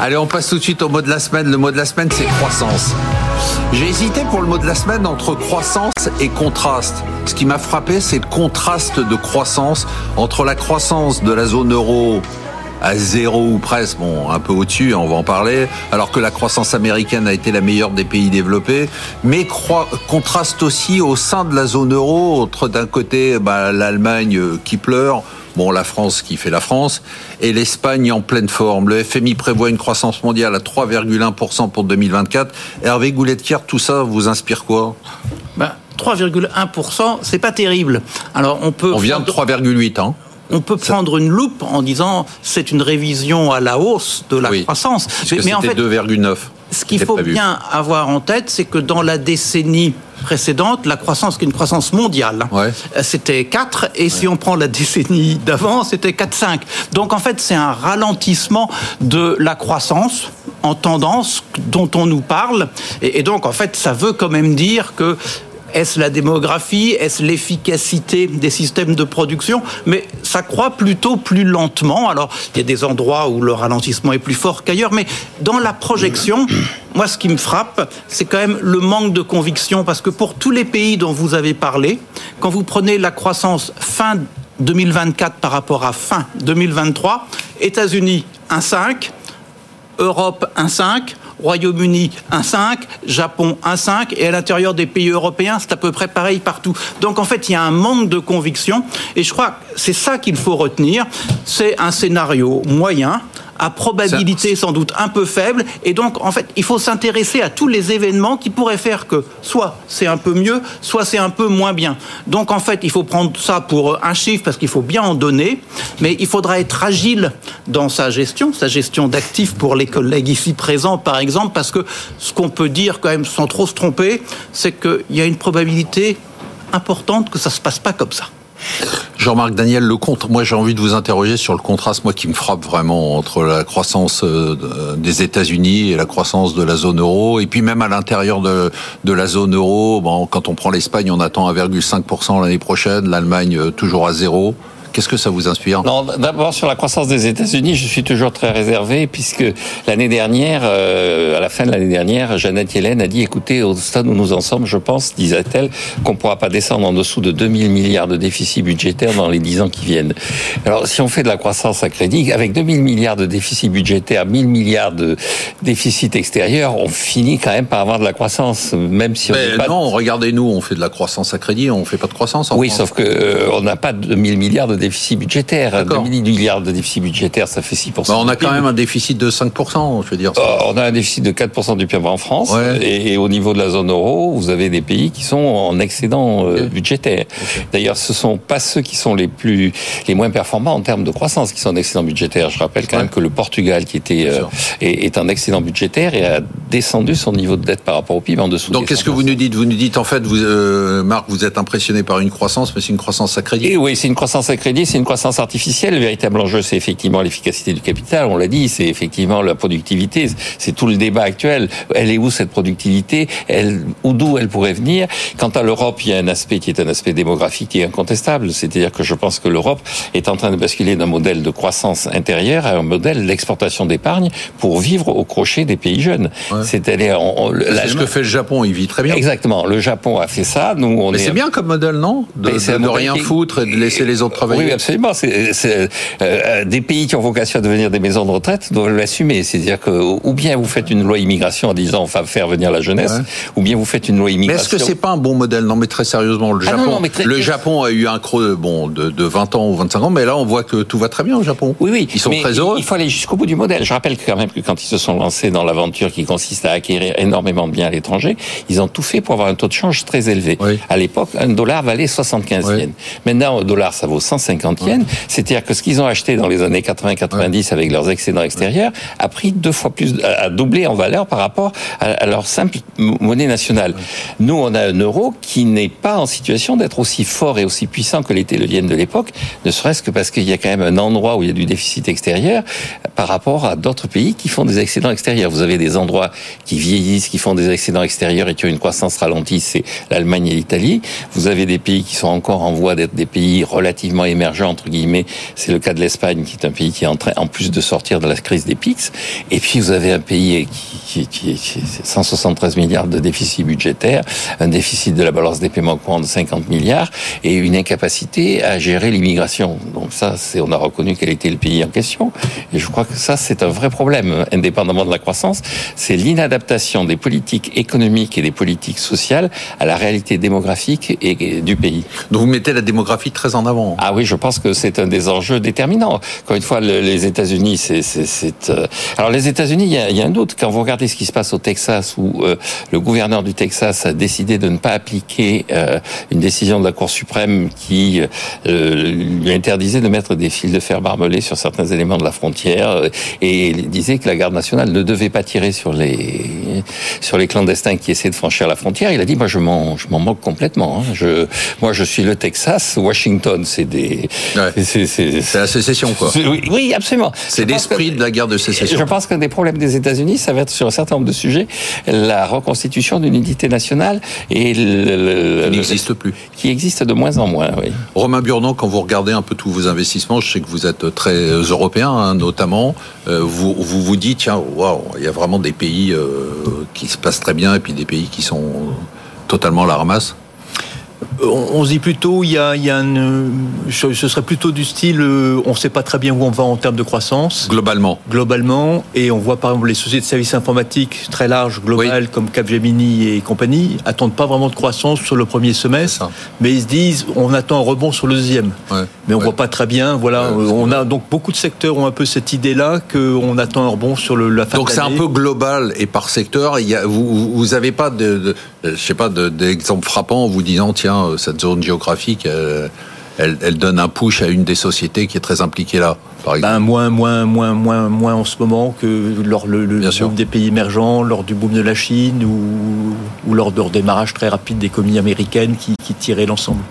Allez, on passe tout de suite au mot de la semaine. Le mot de la semaine, c'est croissance. J'ai hésité pour le mot de la semaine entre croissance et contraste. Ce qui m'a frappé, c'est le contraste de croissance entre la croissance de la zone euro à zéro ou presque, bon, un peu au-dessus, on va en parler, alors que la croissance américaine a été la meilleure des pays développés, mais contraste aussi au sein de la zone euro, entre d'un côté bah, l'Allemagne euh, qui pleure, bon, la France qui fait la France, et l'Espagne en pleine forme. Le FMI prévoit une croissance mondiale à 3,1% pour 2024. Hervé Goulet-Kier, tout ça vous inspire quoi? Ben, 3,1%, c'est pas terrible. Alors on peut. On vient de 3,8 hein on peut prendre une loupe en disant c'est une révision à la hausse de la croissance. Mais, en fait, 2,9. Ce qu'il faut bien avoir en tête, c'est que dans la décennie précédente, la croissance, qui est une croissance mondiale, hein, c'était 4, et si on prend la décennie d'avant, c'était 4,5. Donc en fait, c'est un ralentissement de la croissance en tendance dont on nous parle, et, et donc en fait, ça veut quand même dire que est-ce la démographie? Est-ce l'efficacité des systèmes de production? Mais ça croît plutôt plus lentement. Alors, il y a des endroits où le ralentissement est plus fort qu'ailleurs, mais dans la projection, moi, ce qui me frappe, c'est quand même le manque de conviction, parce que pour tous les pays dont vous avez parlé, quand vous prenez la croissance fin 2024 par rapport à fin 2023, États-Unis 1,5, Europe 1,5, Royaume-Uni 1,5, Japon 1,5 et à l'intérieur des pays européens, c'est à peu près pareil partout. Donc en fait, il y a un manque de conviction et je crois que c'est ça qu'il faut retenir. C'est un scénario moyen à probabilité sans doute un peu faible. Et donc, en fait, il faut s'intéresser à tous les événements qui pourraient faire que soit c'est un peu mieux, soit c'est un peu moins bien. Donc, en fait, il faut prendre ça pour un chiffre parce qu'il faut bien en donner, mais il faudra être agile dans sa gestion, sa gestion d'actifs pour les collègues ici présents, par exemple, parce que ce qu'on peut dire quand même sans trop se tromper, c'est qu'il y a une probabilité importante que ça se passe pas comme ça. Jean-Marc Daniel, le compte, moi j'ai envie de vous interroger sur le contraste, moi qui me frappe vraiment entre la croissance euh, des États-Unis et la croissance de la zone euro, et puis même à l'intérieur de, la zone euro, quand on prend l'Espagne, on attend 1,5% l'année prochaine, l'Allemagne euh, toujours à zéro. Qu'est-ce que ça vous inspire Non, d'abord sur la croissance des États-Unis, je suis toujours très réservé puisque l'année dernière, euh, à la fin de l'année dernière, Jeannette Yellen a dit "Écoutez, au stade où nous en sommes, je pense, disait-elle, qu'on ne pourra pas descendre en dessous de 2000 milliards de déficit budgétaire dans les 10 ans qui viennent." Alors, si on fait de la croissance à crédit, avec 2000 milliards de déficit budgétaire, 1000 milliards de déficit extérieur, on finit quand même par avoir de la croissance, même si on pas... non, regardez-nous, on fait de la croissance à crédit, on fait pas de croissance. En oui, sauf que euh, on n'a pas 2000 milliards de déficit budgétaire. 2000 milliards de déficit budgétaire, ça fait 6%. Bah, on a quand même un déficit de 5%, je veux dire. Euh, on a un déficit de 4% du PIB en France. Et, au niveau de la zone euro, vous avez des pays qui sont en excédent euh, budgétaire. D'ailleurs, ce sont pas ceux qui sont les plus, les moins performants en termes de croissance qui sont en excédent budgétaire. Je rappelle quand même que le Portugal, qui était, euh, est, en excédent budgétaire et a descendu son niveau de dette par rapport au PIB en dessous. Donc, qu'est-ce que vous nous dites? Vous nous dites, en fait, vous, Marc, vous êtes impressionné par une croissance, mais c'est une croissance à crédit. Et oui, c'est une croissance à crédit, c'est une croissance artificielle. Le véritable enjeu, c'est effectivement l'efficacité du capital. On l'a dit, c'est effectivement la productivité. C'est tout le débat actuel. Elle est où cette productivité? Elle, ou d'où elle pourrait venir? Quant à l'Europe, il y a un aspect qui est un aspect démographique qui est incontestable. C'est-à-dire que je pense que l'Europe est en train de basculer d'un modèle de croissance intérieure à un modèle d'exportation d'épargne pour vivre au crochet des pays jeunes. C'est-à-dire, c'est ce que fait le Japon. Il vit très bien. Exactement. Le Japon a fait ça. Nous, on Mais c'est bien comme modèle, non? De, de, rien foutre et de laisser les autres travailler. Oui, absolument. C'est, euh, des pays qui ont vocation à devenir des maisons de retraite doivent l'assumer. C'est-à-dire que ou bien vous faites une loi immigration en disant on va faire venir la jeunesse, ou bien vous faites une loi immigration. Mais est-ce que c'est pas un bon modèle? Non, mais très sérieusement, le ah Japon, le Japon a eu un creux bon de, de, 20 ans ou 25 ans, mais là on voit que tout va très bien au Japon. Oui, oui. Ils sont très heureux. Il faut aller jusqu'au bout du modèle. Je rappelle quand même que quand ils se sont lancés dans l'aventure qui consiste à acquérir énormément de biens à l'étranger, ils ont tout fait pour avoir un taux de change très élevé. À l'époque, un dollar valait 75 yens. Maintenant, un dollar, ça vaut 150 yens. C'est-à-dire que ce qu'ils ont acheté dans les années 80-90 avec leurs excédents extérieurs a pris deux fois plus, a doublé en valeur par rapport à, leur simple monnaie nationale. Nous, on a un euro qui n'est pas en situation d'être aussi fort et aussi puissant que l'était le yen de l'époque, ne serait-ce que parce qu'il y a quand même un endroit où il y a du déficit extérieur par rapport à d'autres pays qui font des excédents extérieurs. Vous avez des endroits qui vieillissent, qui font des excédents extérieurs et qui ont une croissance ralentie, c'est l'Allemagne et l'Italie. Vous avez des pays qui sont encore en voie d'être des pays relativement émergents émergents entre guillemets. C'est le cas de l'Espagne, qui est un pays qui est en train, en plus de sortir de la crise des pics. Et puis vous avez un pays qui, qui, qui, 173 milliards de déficit budgétaire, un déficit de la balance des paiements courants de 50 milliards et une incapacité à gérer l'immigration. Donc ça, c'est on a reconnu quel était le pays en question. Et je crois que ça, c'est un vrai problème, indépendamment de la croissance. C'est l'inadaptation des politiques économiques et des politiques sociales à la réalité démographique et du pays. Donc vous mettez la démographie très en avant. Ah oui, je pense que c'est un des enjeux déterminants. Encore une fois, les États-Unis, c'est. Euh, alors les États-Unis, il y, a, un doute. Quand vous regardez ce qui se passe au Texas, où euh, le gouverneur du Texas a décidé de ne pas appliquer euh, une décision de la Cour suprême qui lui interdisait de mettre des fils de fer barbelés sur certains éléments de la frontière et disait que la garde nationale ne devait pas tirer sur les sur les clandestins qui essaient de franchir la frontière. Il a dit, moi, je m'en je m'en moque complètement. Hein. Je, moi, je suis le Texas, Washington, c'est des. C'est la sécession, quoi. Oui, absolument. C'est l'esprit de la guerre de sécession. Je pense qu'un des problèmes des États-Unis, ça va être sur un certain nombre de sujets la reconstitution d'une unité nationale et le, qui n'existe plus, qui existe de moins en moins. Oui. Romain Burnand, quand vous regardez un peu tous vos investissements, je sais que vous êtes très européen, hein, notamment. Euh, vous, vous, vous dites tiens, waouh, il y a vraiment des pays euh, qui se passent très bien et puis des pays qui sont totalement la ramasse. On, se dit plutôt, il y a, il y a ce serait plutôt du style, euh, on ne sait pas très bien où on va en termes de croissance. Globalement. Globalement, et on voit par exemple les sociétés de services informatiques très larges, globales, comme Capgemini et compagnie, attendent pas vraiment de croissance sur le premier semestre, mais ils se disent, on attend un rebond sur le deuxième. Mais on ne voit pas très bien. Voilà, on a donc beaucoup de secteurs ont un peu cette idée-là qu'on attend un rebond sur le, la fin Donc c'est un peu global et par secteur. Il y a, vous n'avez pas de, je sais pas d'exemple frappant en vous disant tiens euh, cette zone géographique, elle, donne un push à une des sociétés qui est très impliquée là, par ben, exemple. moins, moins, moins, moins, moins en ce moment que lors le, boom des pays émergents, lors du boom de la Chine ou, lors du démarrage très rapide des communes américaines qui, qui tiraient l'ensemble.